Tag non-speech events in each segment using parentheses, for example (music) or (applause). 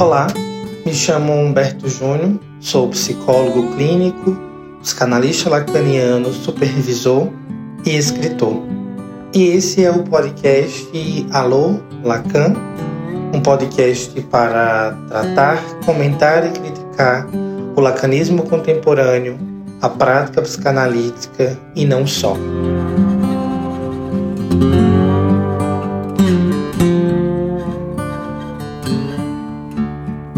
Olá, me chamo Humberto Júnior, sou psicólogo clínico, psicanalista lacaniano, supervisor e escritor. E esse é o podcast Alô Lacan, um podcast para tratar, comentar e criticar o lacanismo contemporâneo, a prática psicanalítica e não só.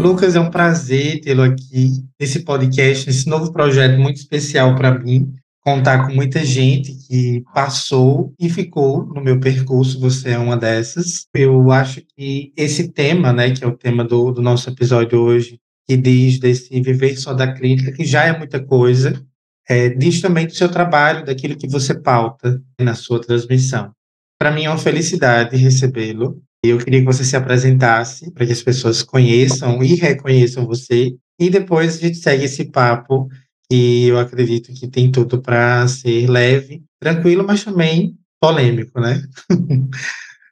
Lucas, é um prazer tê-lo aqui nesse podcast, nesse novo projeto muito especial para mim. Contar com muita gente que passou e ficou no meu percurso, você é uma dessas. Eu acho que esse tema, né, que é o tema do, do nosso episódio hoje, que diz desse viver só da clínica, que já é muita coisa, é, diz também do seu trabalho, daquilo que você pauta na sua transmissão. Para mim é uma felicidade recebê-lo eu queria que você se apresentasse para que as pessoas conheçam e reconheçam você. E depois a gente segue esse papo que eu acredito que tem tudo para ser leve, tranquilo, mas também polêmico, né? (laughs)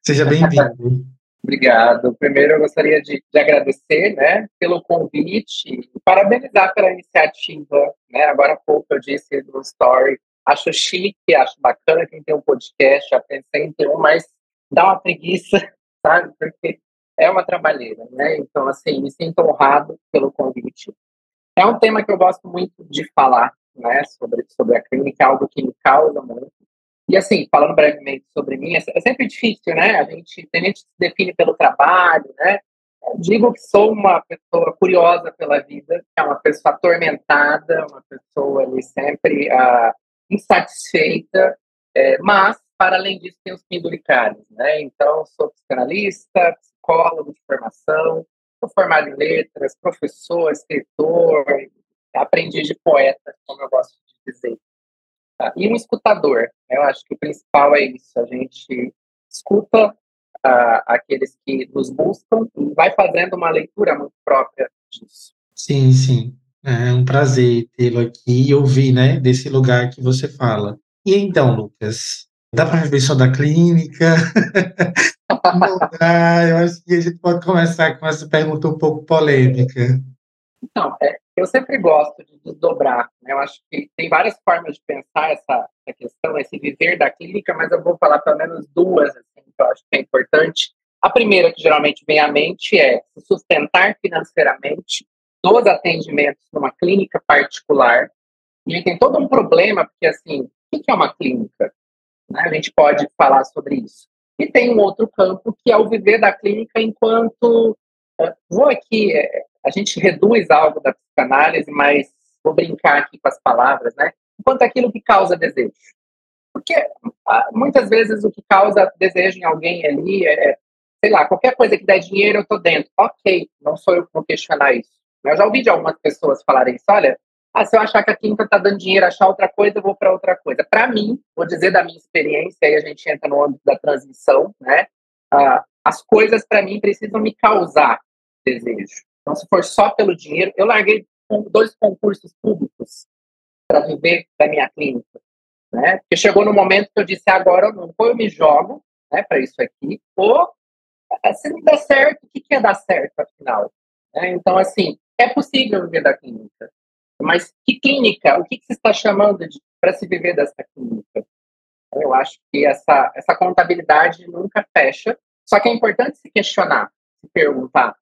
Seja bem-vindo. Obrigado. Primeiro, eu gostaria de, de, agradecer né, pelo convite e parabenizar pela iniciativa. Né? Agora há pouco eu disse no story, acho chique, acho bacana quem tem um podcast, já pensei em ter um, mas dá uma preguiça sabe? Porque é uma trabalheira, né? Então, assim, me sinto honrado pelo convite. É um tema que eu gosto muito de falar, né? Sobre, sobre a clínica, algo que me causa muito. E, assim, falando brevemente sobre mim, é, é sempre difícil, né? A gente, tem gente que se define pelo trabalho, né? Eu digo que sou uma pessoa curiosa pela vida, é uma pessoa atormentada, uma pessoa ali sempre uh, insatisfeita, é, mas para além disso, tem os penduricários, né? Então, sou psicanalista, psicólogo de formação, sou formado em letras, professor, escritor, aprendiz de poeta, como eu gosto de dizer. Tá? E um escutador. Né? Eu acho que o principal é isso, a gente escuta uh, aqueles que nos buscam e vai fazendo uma leitura muito própria disso. Sim, sim. É um prazer tê-lo aqui e ouvir, né, desse lugar que você fala. E então, Lucas, Dá para viver só da clínica? (laughs) Não dá. Eu acho que a gente pode começar com essa pergunta um pouco polêmica. Então, é, eu sempre gosto de desdobrar. Né? Eu acho que tem várias formas de pensar essa, essa, questão, esse viver da clínica, mas eu vou falar pelo menos duas assim, que eu acho que é importante. A primeira que geralmente vem à mente é se sustentar financeiramente dos atendimentos numa clínica particular. E aí tem todo um problema, porque assim, o que é uma clínica? Né? A gente pode falar sobre isso. E tem um outro campo que é o viver da clínica enquanto. Eh, vou aqui, eh, a gente reduz algo da psicanálise, mas vou brincar aqui com as palavras, né? Enquanto aquilo que causa desejo. Porque ah, muitas vezes o que causa desejo em alguém ali é, sei lá, qualquer coisa que der dinheiro eu tô dentro. Ok, não sou eu que vou questionar isso. Eu já ouvi de algumas pessoas falarem isso, olha, ah, se eu achar que a quinta está dando dinheiro, achar outra coisa, eu vou para outra coisa. Para mim, vou dizer da minha experiência, aí a gente entra no âmbito da transição, né? Ah, as coisas para mim precisam me causar desejo. Então, se for só pelo dinheiro, eu larguei dois concursos públicos para viver da minha clínica, né? Porque chegou no momento que eu disse agora não, ou eu me jogo, né, para isso aqui, ou eh, se não der certo, o que, que dar certo afinal? É, então, assim, é possível viver da clínica. Mas que clínica? O que, que você está chamando para se viver dessa clínica? Eu acho que essa, essa contabilidade nunca fecha. Só que é importante se questionar, se perguntar.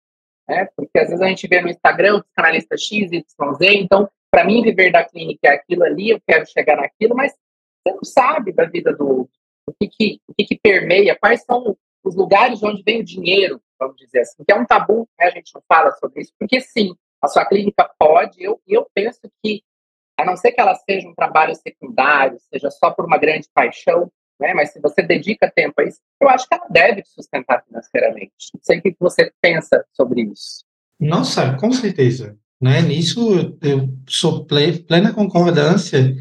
Né? Porque às vezes a gente vê no Instagram o canalista X, Y, Z, então, para mim, viver da clínica é aquilo ali, eu quero chegar naquilo, mas você não sabe da vida do outro. O que, que, o que, que permeia, quais são os lugares de onde vem o dinheiro, vamos dizer assim, que é um tabu, né? a gente não fala sobre isso, porque sim, a sua clínica pode, eu, eu penso que, a não ser que ela seja um trabalho secundário, seja só por uma grande paixão, né, mas se você dedica tempo a isso, eu acho que ela deve te sustentar financeiramente. Não sei o que você pensa sobre isso. Nossa, com certeza. Né? Nisso eu sou plena concordância.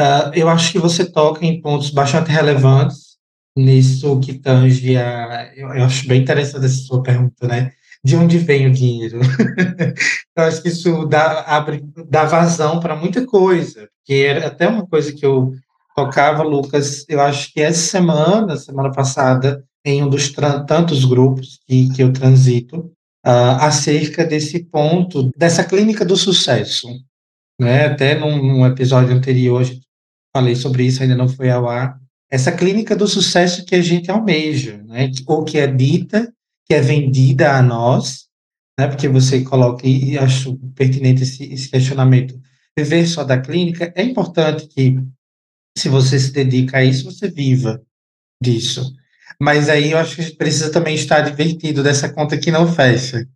Uh, eu acho que você toca em pontos bastante relevantes nisso que tange a. Eu, eu acho bem interessante essa sua pergunta, né? De onde vem o dinheiro. (laughs) eu acho que isso dá, abre, dá vazão para muita coisa, que era até uma coisa que eu tocava, Lucas, eu acho que essa semana, semana passada, em um dos tantos grupos que, que eu transito, uh, acerca desse ponto, dessa clínica do sucesso. Né? Até num, num episódio anterior, falei sobre isso, ainda não foi ao ar. Essa clínica do sucesso que a gente almeja, né? ou que é dita, que é vendida a nós, né? porque você coloca, e acho pertinente esse, esse questionamento, viver só da clínica, é importante que, se você se dedica a isso, você viva disso. Mas aí eu acho que precisa também estar divertido dessa conta que não fecha,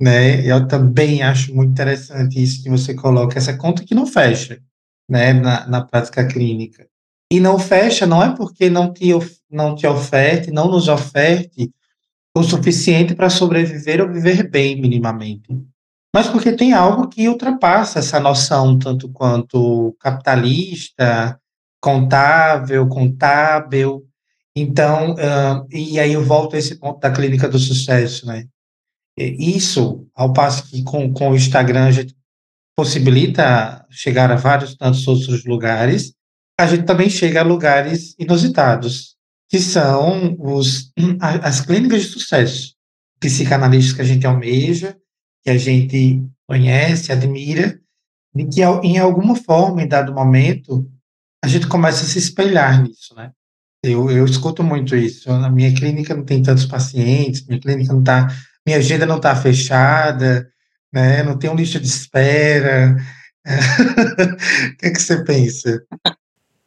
né? Eu também acho muito interessante isso que você coloca, essa conta que não fecha, né, na, na prática clínica. E não fecha não é porque não te, não te oferte, não nos oferte o suficiente para sobreviver ou viver bem minimamente, mas porque tem algo que ultrapassa essa noção tanto quanto capitalista, contável, contábil. Então, uh, e aí eu volto a esse ponto da clínica do sucesso, né? Isso, ao passo que com, com o Instagram a gente possibilita chegar a vários tantos outros lugares, a gente também chega a lugares inusitados, que são os, as clínicas de sucesso, psicanalistas que a gente almeja, que a gente conhece, admira, e que em alguma forma, em dado momento, a gente começa a se espelhar nisso, né? Eu, eu escuto muito isso. Na minha clínica não tem tantos pacientes, minha clínica não está minha agenda não está fechada, né? não tem um lista de espera. (laughs) o que, é que você pensa?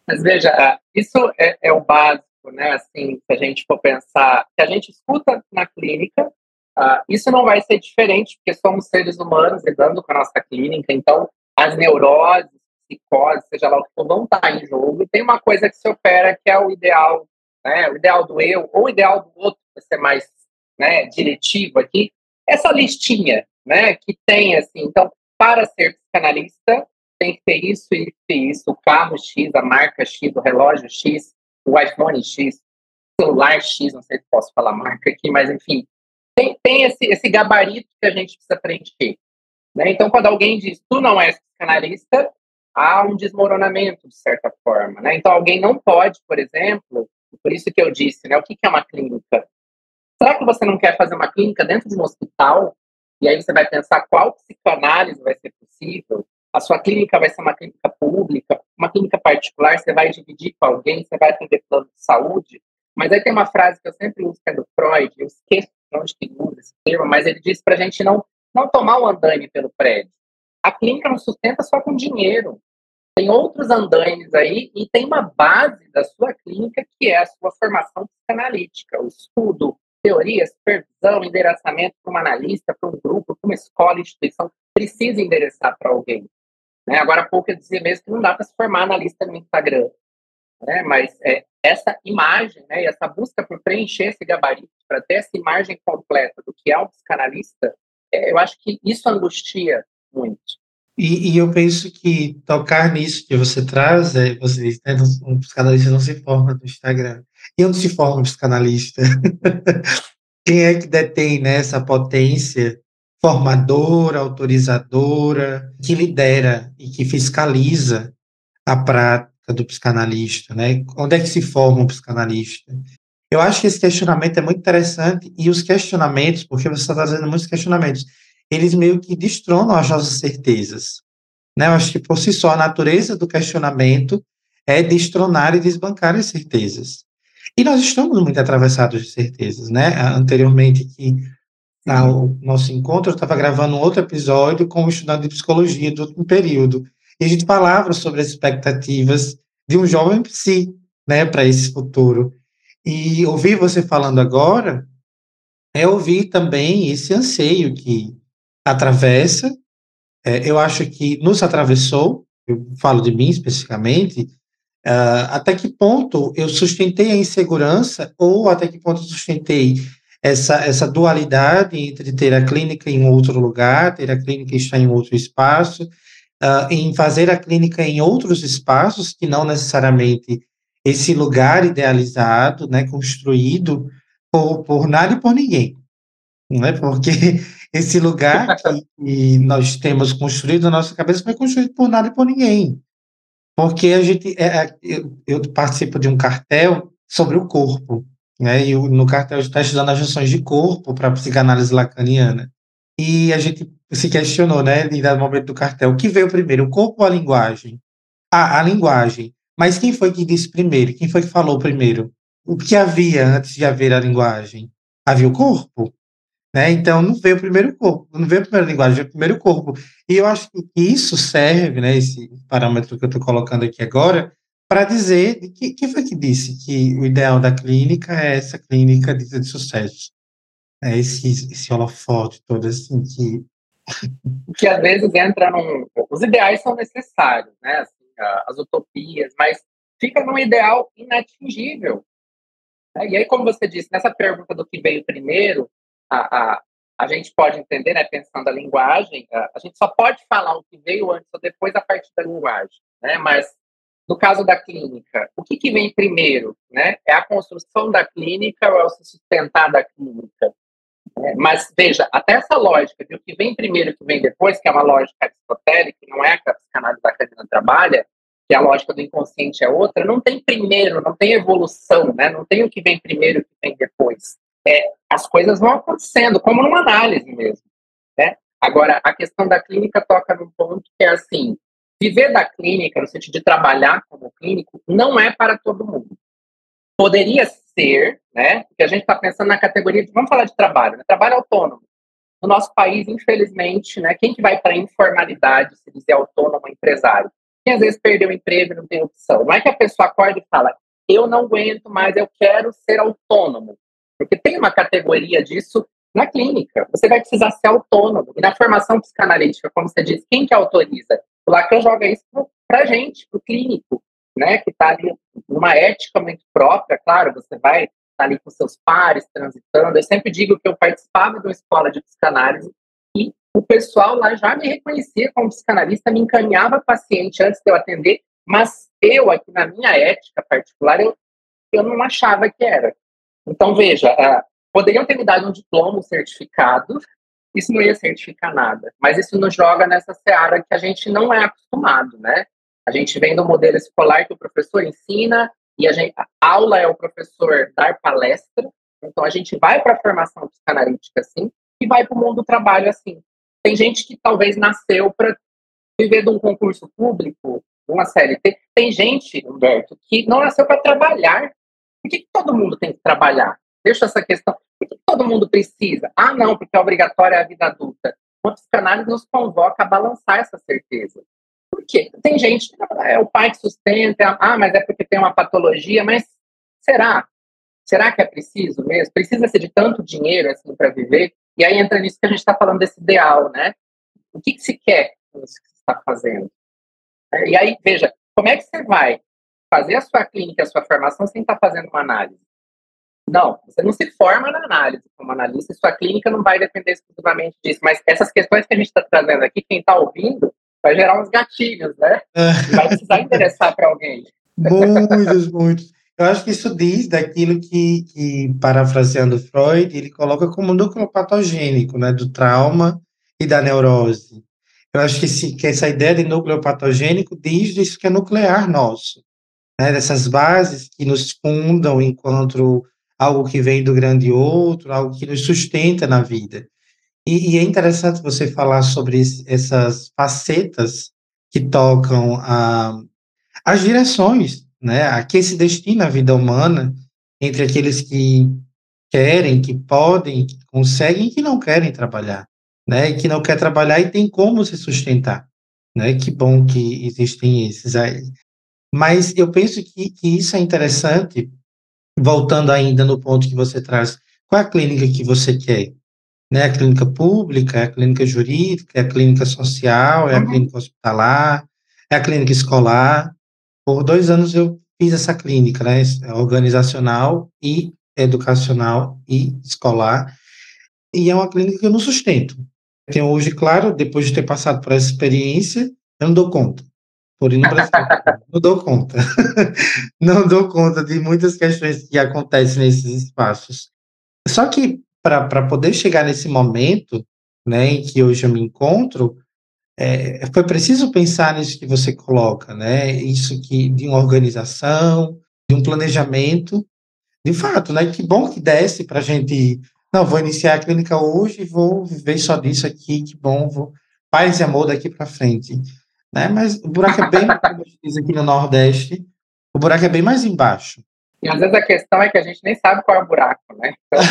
Mas veja, isso é, é, o básico, né? Assim, se a gente for pensar, que a gente escuta na clínica, uh, isso não vai ser diferente, porque somos seres humanos lidando com a nossa clínica, então as neuroses, psicose, seja lá o que for, vão estar em jogo. E tem uma coisa que se opera que é o ideal, né? O ideal do eu ou o ideal do outro, para ser mais né, diretivo aqui, essa listinha, né, que tem assim, então, para ser psicanalista, tem que ter isso, isso e isso, o carro X, a marca X, o relógio X, o iPhone X, celular X, não sei se posso falar marca aqui, mas enfim, tem, tem esse, esse gabarito que a gente precisa preencher. Né? Então, quando alguém diz, tu não és psicanalista, há um desmoronamento, de certa forma. Né? Então, alguém não pode, por exemplo, por isso que eu disse, né, o que, que é uma clínica? Será que você não quer fazer uma clínica dentro de um hospital? E aí você vai pensar qual psicanálise vai ser possível? A sua clínica vai ser uma clínica pública, uma clínica particular, você vai dividir com alguém, você vai atender plano de saúde. Mas aí tem uma frase que eu sempre uso, que é do Freud, eu esqueço de onde que usa esse termo, mas ele diz para a gente não, não tomar o andaime pelo prédio. A clínica não sustenta só com dinheiro. Tem outros andaimes aí e tem uma base da sua clínica que é a sua formação psicanalítica, o estudo, teoria, supervisão, endereçamento para um analista, para um grupo, para uma escola, instituição, precisa endereçar para alguém. Né? Agora pouco eu dizia mesmo que não dá para se formar analista no Instagram. Né? Mas é, essa imagem, né, essa busca por preencher esse gabarito, para ter essa imagem completa do que é um psicanalista, é, eu acho que isso angustia muito. E, e, eu penso que tocar nisso que você traz, é, você diz, né, um psicanalista não se forma no Instagram. E onde se forma um psicanalista? (laughs) Quem é que detém né, essa potência formadora, autorizadora, que lidera e que fiscaliza a prática do psicanalista? Né? Onde é que se forma um psicanalista? Eu acho que esse questionamento é muito interessante e os questionamentos, porque você está trazendo muitos questionamentos, eles meio que destronam as nossas certezas. Né? Eu acho que, por si só, a natureza do questionamento é destronar e desbancar as certezas. E nós estamos muito atravessados de certezas, né? Anteriormente, que no nosso encontro, eu estava gravando um outro episódio com um estudante de psicologia do último período, e a gente falava sobre as expectativas de um jovem psi, né, para esse futuro. E ouvir você falando agora é ouvir também esse anseio que atravessa. É, eu acho que nos atravessou, eu falo de mim especificamente, uh, até que ponto eu sustentei a insegurança ou até que ponto eu sustentei essa, essa dualidade entre ter a clínica em outro lugar, ter a clínica estar em outro espaço, uh, em fazer a clínica em outros espaços que não necessariamente esse lugar idealizado, né, construído por, por nada e por ninguém, não é? Porque (laughs) esse lugar que nós temos construído na nossa cabeça foi construído por nada e por ninguém. Porque a gente, é, é eu, eu, participo de um cartel sobre o corpo, né? E no cartel está estudando as noções de corpo para a psicanálise lacaniana. e a gente se questionou, né, em dado momento do cartel, o que veio primeiro, o corpo ou a linguagem? Ah, a linguagem. Mas quem foi que disse primeiro? Quem foi que falou primeiro? O que havia antes de haver a linguagem? Havia o corpo? Né? Então, não veio o primeiro corpo, não veio a primeira linguagem, veio o primeiro corpo. E eu acho que isso serve, né, esse parâmetro que eu estou colocando aqui agora, para dizer que, quem foi que disse que o ideal da clínica é essa clínica de, de sucesso. É esse, esse holofote todo, assim, que... (laughs) que às vezes entra num... Os ideais são necessários, né, assim, as utopias, mas fica num ideal inatingível. E aí, como você disse, nessa pergunta do que veio primeiro, a, a, a gente pode entender, né, pensando a linguagem, a, a, gente só pode falar o que veio antes ou depois a partir da linguagem, né? Mas no caso da clínica, o que, que vem primeiro, né? É a construção da clínica ou é o se sustentar da clínica? É, mas veja, até essa lógica de o que vem primeiro e o que vem depois, que é uma lógica aristotélica, que não é a que a psicanálise da Carolina trabalha, que a lógica do inconsciente é outra, não tem primeiro, não tem evolução, né? Não tem o que vem primeiro e o que vem depois é, as coisas vão acontecendo, como numa análise mesmo. Né? Agora, a questão da clínica toca num ponto que é assim: viver da clínica, no sentido de trabalhar como clínico, não é para todo mundo. Poderia ser, né? Porque a gente está pensando na categoria de, vamos falar de trabalho, né? trabalho autônomo. No nosso país, infelizmente, né, quem que vai para a informalidade, se dizer autônomo, empresário? Quem às vezes perdeu o emprego e não tem opção. Não é que a pessoa acorda e fala, eu não aguento mais, eu quero ser autônomo. Porque tem uma categoria disso na clínica. Você vai precisar ser autônomo. E na formação psicanalítica, como você disse, quem que autoriza? O Lacan joga isso para a gente, para o clínico, né? que está ali numa ética muito própria. Claro, você vai estar tá ali com seus pares, transitando. Eu sempre digo que eu participava de uma escola de psicanálise e o pessoal lá já me reconhecia como psicanalista, me encaminhava paciente antes de eu atender, mas eu, aqui na minha ética particular, eu, eu não achava que era. Então, veja, uh, poderiam ter me dado um diploma, um certificado, isso não ia certificar nada, mas isso nos joga nessa seara que a gente não é acostumado, né? A gente vem do modelo escolar que o professor ensina e a, gente, a aula é o professor dar palestra, então a gente vai para a formação psicanalítica assim e vai para o mundo do trabalho assim. Tem gente que talvez nasceu para viver de um concurso público, uma CLT. Tem gente, Humberto, que não nasceu para trabalhar, por que, que todo mundo tem que trabalhar? Deixa essa questão. Mundo precisa? Ah, não, porque é obrigatória a vida adulta. Uma psicanálise nos convoca a balançar essa certeza. Por quê? Tem gente, é o pai que sustenta, ah, mas é porque tem uma patologia, mas será? Será que é preciso mesmo? Precisa ser de tanto dinheiro assim para viver? E aí entra nisso que a gente está falando desse ideal, né? O que, que se quer com isso que você está fazendo? E aí, veja, como é que você vai fazer a sua clínica, a sua formação sem estar fazendo uma análise. Não, você não se forma na análise como analista, sua clínica não vai depender exclusivamente disso. Mas essas questões que a gente está trazendo aqui, quem está ouvindo, vai gerar uns gatilhos, né? vai precisar interessar para alguém. Muitos, muitos. Eu acho que isso diz daquilo que, que, parafraseando Freud, ele coloca como núcleo patogênico, né, do trauma e da neurose. Eu acho que, esse, que essa ideia de núcleo patogênico diz disso que é nuclear nosso né, dessas bases que nos fundam enquanto algo que vem do grande outro, algo que nos sustenta na vida. E, e é interessante você falar sobre essas facetas que tocam a, as direções, né, a que se destina a vida humana entre aqueles que querem, que podem, que conseguem e que não querem trabalhar, né, e que não quer trabalhar e tem como se sustentar, né, que bom que existem esses aí. Mas eu penso que, que isso é interessante, voltando ainda no ponto que você traz, qual é a clínica que você quer? Né? A clínica pública, é a clínica jurídica, é a clínica social, é a uhum. clínica hospitalar, é a clínica escolar. Por dois anos eu fiz essa clínica, né, organizacional e educacional e escolar, e é uma clínica que eu não sustento. Tenho hoje, claro, depois de ter passado por essa experiência, eu não dou conta. Por Brasil, (laughs) não dou conta. (laughs) não dou conta de muitas questões que acontecem nesses espaços. Só que para poder chegar nesse momento, né, em que hoje eu me encontro, é, foi preciso pensar nisso que você coloca, né? Isso que de uma organização, de um planejamento, de fato, né? Que bom que desse para a gente não, vou iniciar a clínica hoje vou viver só disso aqui, que bom, vou, paz e amor daqui para frente. Né? Mas o buraco é bem, como diz aqui no Nordeste, o buraco é bem mais embaixo. E às vezes a questão é que a gente nem sabe qual é o buraco, né? Então,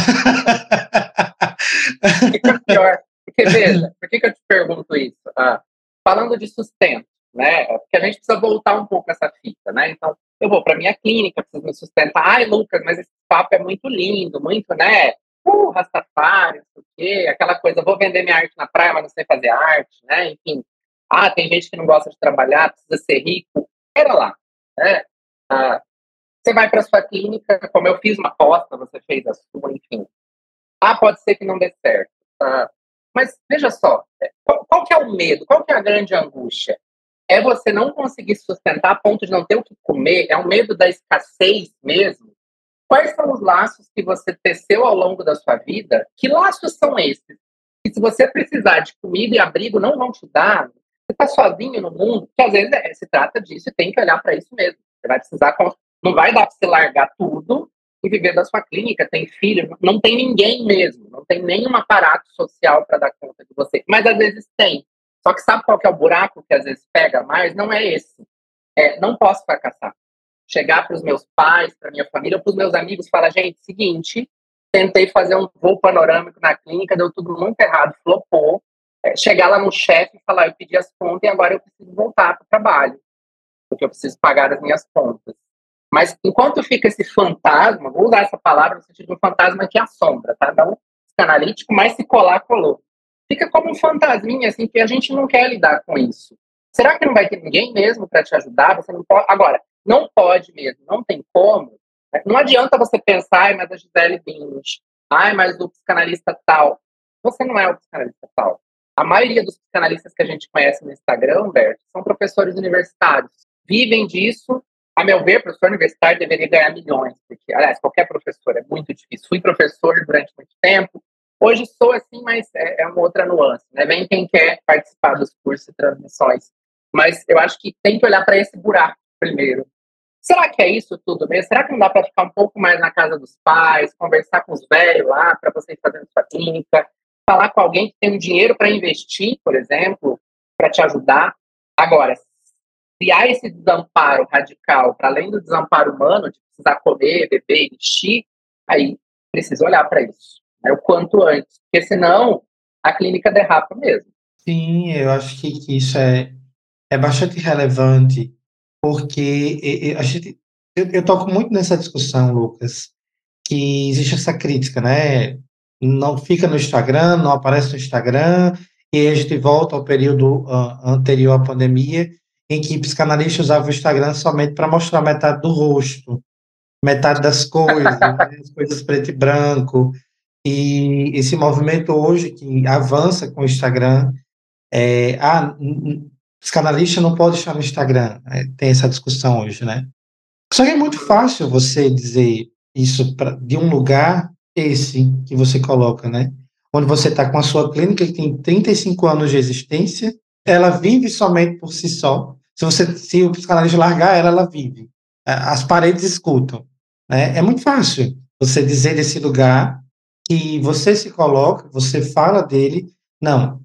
fica pior. Porque, veja, por que, que eu te pergunto isso? Ah, falando de sustento, né? Porque a gente precisa voltar um pouco essa fita, né? Então, eu vou para minha clínica, preciso me sustentar. Ai, Lucas, mas esse papo é muito lindo, muito, né? Uh, Rastafari, não sei o quê, aquela coisa, vou vender minha arte na praia, mas não sei fazer arte, né? Enfim. Ah, tem gente que não gosta de trabalhar, precisa ser rico. Era lá, né? Ah, você vai para sua clínica, como eu fiz uma aposta, você fez a sua, enfim. Ah, pode ser que não dê certo. Ah, mas veja só, é, qual, qual, que é o medo? Qual que é a grande angústia? É você não conseguir sustentar a ponto de não ter o que comer? É o medo da escassez mesmo? Quais são os laços que você teceu ao longo da sua vida? Que laços são esses? E se você precisar de comida e abrigo, não vão te dar. Você está sozinho no mundo, que às vezes é, se trata disso e tem que olhar para isso mesmo. Você vai precisar não vai dar para você largar tudo e viver da sua clínica, tem filho, não tem ninguém mesmo, não tem nenhum aparato social para dar conta de você. Mas às vezes tem. Só que sabe qual que é o buraco que às vezes pega mais? Não é esse. É, não posso fracassar. Chegar para os meus pais, para minha família, para os meus amigos, e falar, gente, seguinte, tentei fazer um voo panorâmico na clínica, deu tudo muito errado, flopou. É, chegar lá no chefe e falar, eu pedi as contas e agora eu preciso voltar para o trabalho, porque eu preciso pagar as minhas contas. Mas enquanto fica esse fantasma, vou usar essa palavra no sentido de um fantasma que assombra, tá? Não psicanalítico, mas se colar, colou. Fica como um fantasminha, assim, que a gente não quer lidar com isso. Será que não vai ter ninguém mesmo para te ajudar? Você não pode. Agora, não pode mesmo, não tem como. Né? Não adianta você pensar, mas a Gisele Bündchen, ai, mas o psicanalista tal. Você não é o psicanalista tal. A maioria dos psicanalistas que a gente conhece no Instagram, Bert, são professores universitários. Vivem disso a meu ver, professor universitário deveria ganhar milhões, porque, aliás, qualquer professor é muito difícil. Fui professor durante muito tempo, hoje sou assim, mas é, é uma outra nuance, né? Vem quem quer participar dos cursos e transmissões. Mas eu acho que tem que olhar para esse buraco primeiro. Será que é isso tudo mesmo? Será que não dá para ficar um pouco mais na casa dos pais, conversar com os velhos lá, para vocês fazerem sua clínica, falar com alguém que tem um dinheiro para investir, por exemplo, para te ajudar? Agora, criar esse desamparo radical, para além do desamparo humano, de precisar comer, beber, vestir, aí precisa olhar para isso, né, o quanto antes, porque senão a clínica derrapa mesmo. Sim, eu acho que, que isso é, é bastante relevante, porque a gente, eu, eu toco muito nessa discussão, Lucas, que existe essa crítica, né? Não fica no Instagram, não aparece no Instagram, e a gente volta ao período uh, anterior à pandemia, em que psicanalista usava o Instagram somente para mostrar metade do rosto, metade das coisas, (laughs) né, as coisas preto e branco. E esse movimento hoje que avança com o Instagram, é, ah, psicanalista não pode estar no Instagram, é, tem essa discussão hoje, né? Só que é muito fácil você dizer isso pra, de um lugar esse que você coloca, né? Onde você está com a sua clínica que tem 35 anos de existência, ela vive somente por si só, se você, se o psicanalista largar ela, ela vive. As paredes escutam. Né? É muito fácil você dizer desse lugar que você se coloca, você fala dele, não,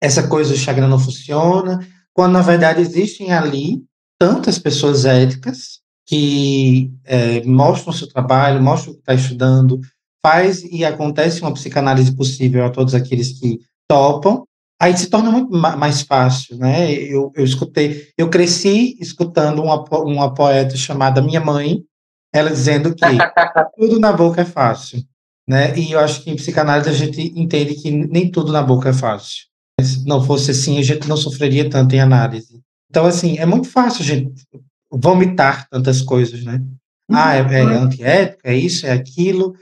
essa coisa do Instagram não funciona, quando na verdade existem ali tantas pessoas éticas que é, mostram o seu trabalho, mostram o que está estudando, faz e acontece uma psicanálise possível a todos aqueles que topam, aí se torna muito mais fácil, né? Eu, eu escutei, eu cresci escutando uma, uma poeta chamada Minha Mãe, ela dizendo que (laughs) tudo na boca é fácil, né? E eu acho que em psicanálise a gente entende que nem tudo na boca é fácil. Se não fosse assim, a gente não sofreria tanto em análise. Então, assim, é muito fácil a gente vomitar tantas coisas, né? Ah, é, é uhum. antiético, é isso, é aquilo.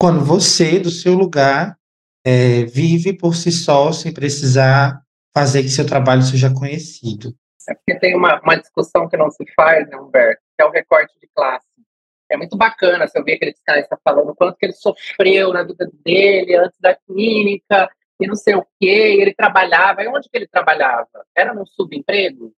Quando você, do seu lugar, é, vive por si só, sem precisar fazer que seu trabalho seja conhecido. É porque tem uma, uma discussão que não se faz, né, Humberto, que é o recorte de classe. É muito bacana você ouvir aqueles caras está falando o quanto que ele sofreu na vida dele, antes da clínica, e não sei o quê, ele trabalhava. E onde que ele trabalhava? Era num subemprego?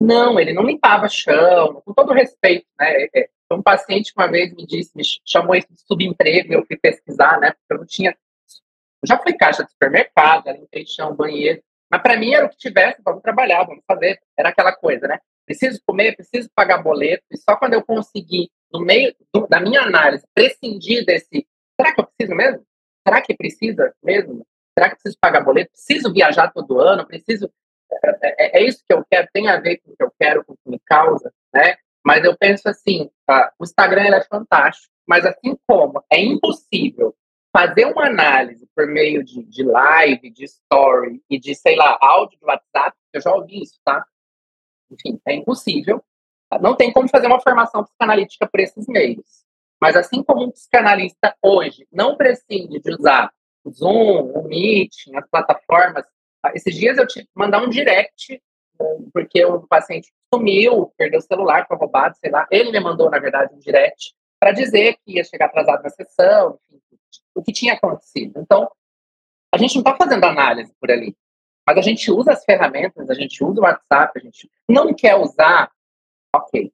Não, ele não limpava chão, com todo respeito, né? É, é, um paciente uma vez me disse, me chamou isso de subemprego, eu fui pesquisar, né? Porque eu não tinha Eu já fui caixa de supermercado, limpei chão, banheiro, mas para mim era o que tivesse, vamos trabalhar, vamos fazer. Era aquela coisa, né? Preciso comer, preciso pagar boleto, e só quando eu conseguir, no meio do, da minha análise, prescindir desse. Será que eu preciso mesmo? Será que precisa mesmo? Será que preciso pagar boleto? Preciso viajar todo ano? Preciso. É, é, é, isso que eu quero? Tem a ver com o que eu quero, com o que me causa, né? Mas eu penso assim: tá? o Instagram é fantástico, mas assim como é impossível fazer uma análise por meio de, de live, de story e de, sei lá, áudio do WhatsApp, eu já ouvi isso, tá? Enfim, é impossível. Não tem como fazer uma formação psicanalítica por esses meios. Mas assim como um psicanalista hoje não prescinde de usar o Zoom, o Meet, as plataformas, ah, esses dias eu tive que mandar um direct, porque o paciente sumiu, perdeu o celular, foi roubado, sei lá. Ele me mandou, na verdade, um direct para dizer que ia chegar atrasado na sessão, o que tinha acontecido. Então, a gente não está fazendo análise por ali, mas a gente usa as ferramentas, a gente usa o WhatsApp, a gente não quer usar, ok,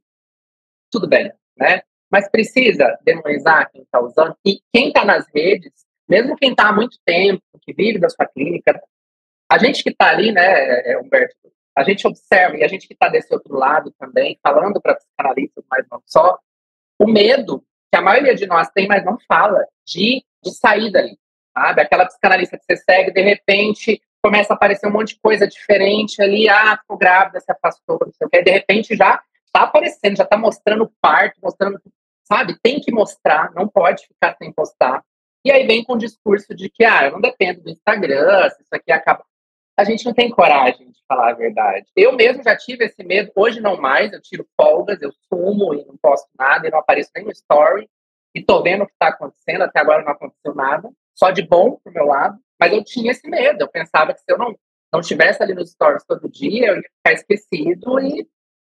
tudo bem, né? Mas precisa demonizar quem está usando e quem está nas redes, mesmo quem está há muito tempo, que vive da sua clínica, a gente que está ali, né, Humberto, a gente observa e a gente que está desse outro lado também, falando para psicanalistas, mas não só, o medo que a maioria de nós tem, mas não fala, de, de sair dali, sabe? Aquela psicanalista que você segue, de repente começa a aparecer um monte de coisa diferente ali, ah, ficou grávida, se afastou, não sei o que, de repente já está aparecendo, já está mostrando o parto, mostrando, sabe? Tem que mostrar, não pode ficar sem postar. E aí vem com o discurso de que, ah, eu não dependo do Instagram, isso aqui acaba a gente não tem coragem de falar a verdade. Eu mesmo já tive esse medo, hoje não mais, eu tiro folgas, eu sumo e não posto nada, e não apareço nem no story, e tô vendo o que está acontecendo, até agora não aconteceu nada, só de bom pro meu lado, mas eu tinha esse medo, eu pensava que se eu não, não tivesse ali nos stories todo dia, eu ia ficar esquecido e,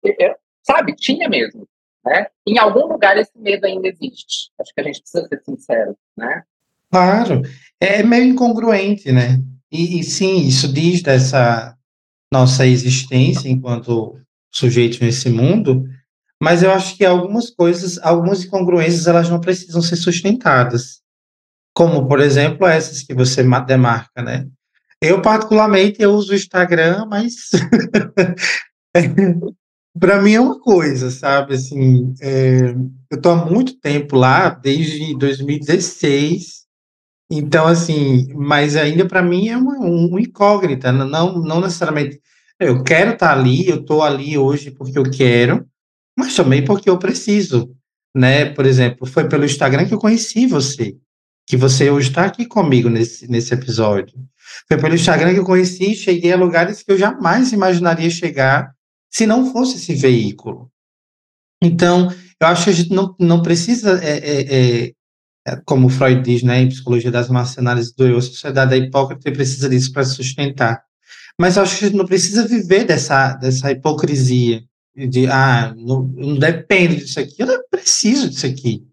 eu, sabe, tinha mesmo, né? Em algum lugar esse medo ainda existe, acho que a gente precisa ser sincero, né? Claro, é meio incongruente, né? E, e sim, isso diz dessa nossa existência enquanto sujeitos nesse mundo, mas eu acho que algumas coisas, algumas incongruências, elas não precisam ser sustentadas. Como, por exemplo, essas que você demarca, né? Eu, particularmente, eu uso o Instagram, mas (laughs) para mim é uma coisa, sabe? Assim, é, eu estou há muito tempo lá, desde 2016, então, assim, mas ainda para mim é uma, um incógnita, não, não necessariamente. Eu quero estar tá ali, eu estou ali hoje porque eu quero, mas também porque eu preciso, né? Por exemplo, foi pelo Instagram que eu conheci você, que você hoje está aqui comigo nesse, nesse episódio. Foi pelo Instagram que eu conheci e cheguei a lugares que eu jamais imaginaria chegar se não fosse esse veículo. Então, eu acho que a gente não, não precisa é, é, é, como Freud diz, né, em Psicologia das Massas do Eu, a sociedade é hipócrita e precisa disso para se sustentar. Mas eu acho que a gente não precisa viver dessa, dessa hipocrisia de, ah, não, não depende disso aqui, eu preciso disso aqui,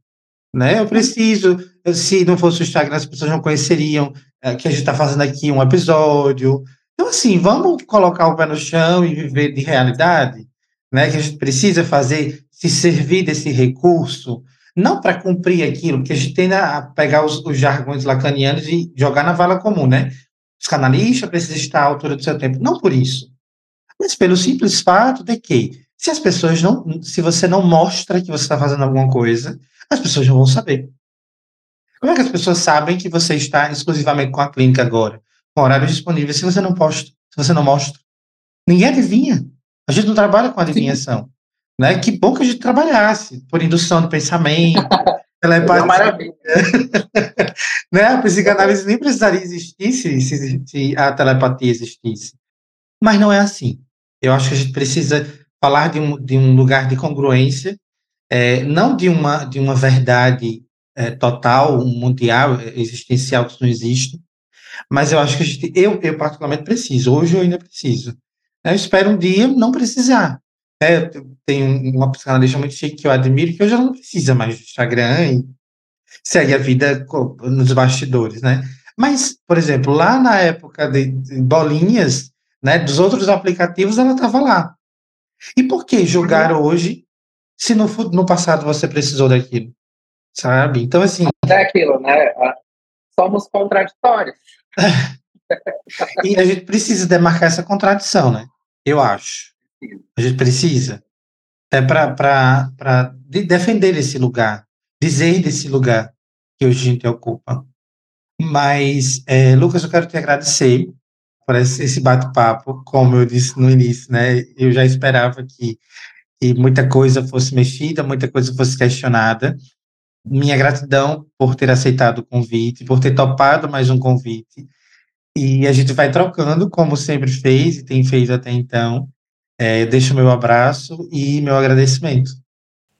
né, eu preciso, se não fosse o Instagram, as pessoas não conheceriam é, que a gente está fazendo aqui um episódio, então assim, vamos colocar o pé no chão e viver de realidade, né, que a gente precisa fazer, se servir desse recurso, não para cumprir aquilo, que a gente tende a pegar os, os, jargões lacanianos e jogar na vala comum, né? O psicanalista precisa estar à altura do seu tempo. Não por isso, mas pelo simples fato de que, se as pessoas não, se você não mostra que você está fazendo alguma coisa, as pessoas não vão saber. Como é que as pessoas sabem que você está exclusivamente com a clínica agora, com horários disponíveis, se você não posta, se você não mostra? Ninguém adivinha. A gente não trabalha com adivinhação. Sim. Né? Que bom que a gente trabalhasse por indução do pensamento, (laughs) telepatia. É maravilha. (laughs) né? A psicanálise nem precisaria existir se, se, se, a telepatia existisse. Mas não é assim. Eu acho que a gente precisa falar de um, de um lugar de congruência, é, não de uma, de uma verdade é, total, mundial, existencial que não existe, mas eu acho que a gente, eu, eu particularmente preciso, hoje eu ainda preciso. Eu espero um dia não precisar, é, tem uma psicanalista muito chique que eu admiro, que hoje ela não precisa mais do Instagram e segue a vida nos bastidores, né? Mas, por exemplo, lá na época de, de bolinhas, né, dos outros aplicativos, ela estava lá. E por que julgar uhum. hoje se no, no passado você precisou daquilo? Sabe? Então, assim. É aquilo, né? somos contraditórios. (laughs) e a gente precisa demarcar essa contradição, né? Eu acho. A gente precisa. É para defender esse lugar, dizer desse lugar que hoje a gente ocupa. Mas, é, Lucas, eu quero te agradecer por esse bate-papo. Como eu disse no início, né? Eu já esperava que, que muita coisa fosse mexida, muita coisa fosse questionada. Minha gratidão por ter aceitado o convite, por ter topado mais um convite. E a gente vai trocando, como sempre fez e tem feito até então. É, deixo meu abraço e meu agradecimento.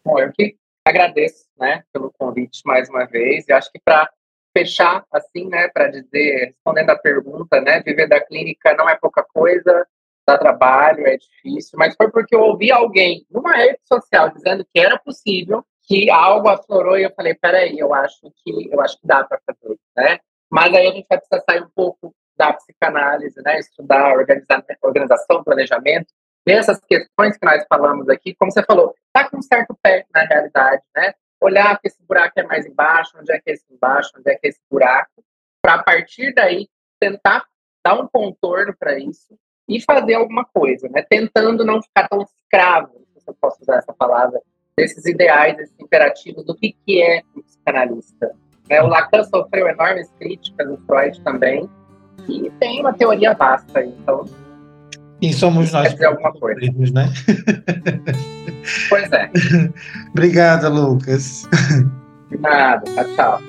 Bom, eu que agradeço né, pelo convite mais uma vez. E acho que para fechar, assim, né, para dizer, respondendo a pergunta, né, viver da clínica não é pouca coisa, dá trabalho, é difícil, mas foi porque eu ouvi alguém numa rede social dizendo que era possível, que algo aflorou e eu falei, peraí, eu acho que eu acho que dá para fazer, né? Mas aí a gente vai precisar sair um pouco da psicanálise, né? Estudar organização, planejamento, ver essas questões que nós falamos aqui, como você falou, tá com um certo pé na realidade, né? Olhar que esse buraco é mais embaixo, onde é que é esse embaixo, onde é que é esse buraco, para a partir daí tentar dar um contorno para isso e fazer alguma coisa, né? Tentando não ficar tão escravo, se eu posso usar essa palavra, desses ideais, desses imperativos do que, que é um psicanalista. Né? O Lacan sofreu enormes críticas, o Freud também, e tem uma teoria vasta, então. E somos nós. Quer alguma coisa. Né? Pois é. (laughs) Obrigada, Lucas. De nada. Tchau, tchau.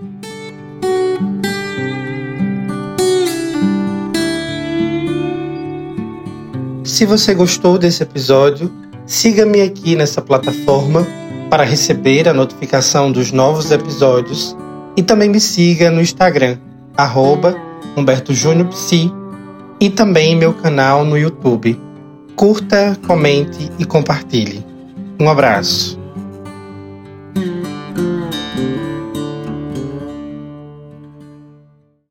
Se você gostou desse episódio, siga-me aqui nessa plataforma para receber a notificação dos novos episódios e também me siga no Instagram, arroba Humberto Júnior Psi, e também meu canal no YouTube. Curta, comente e compartilhe. Um abraço.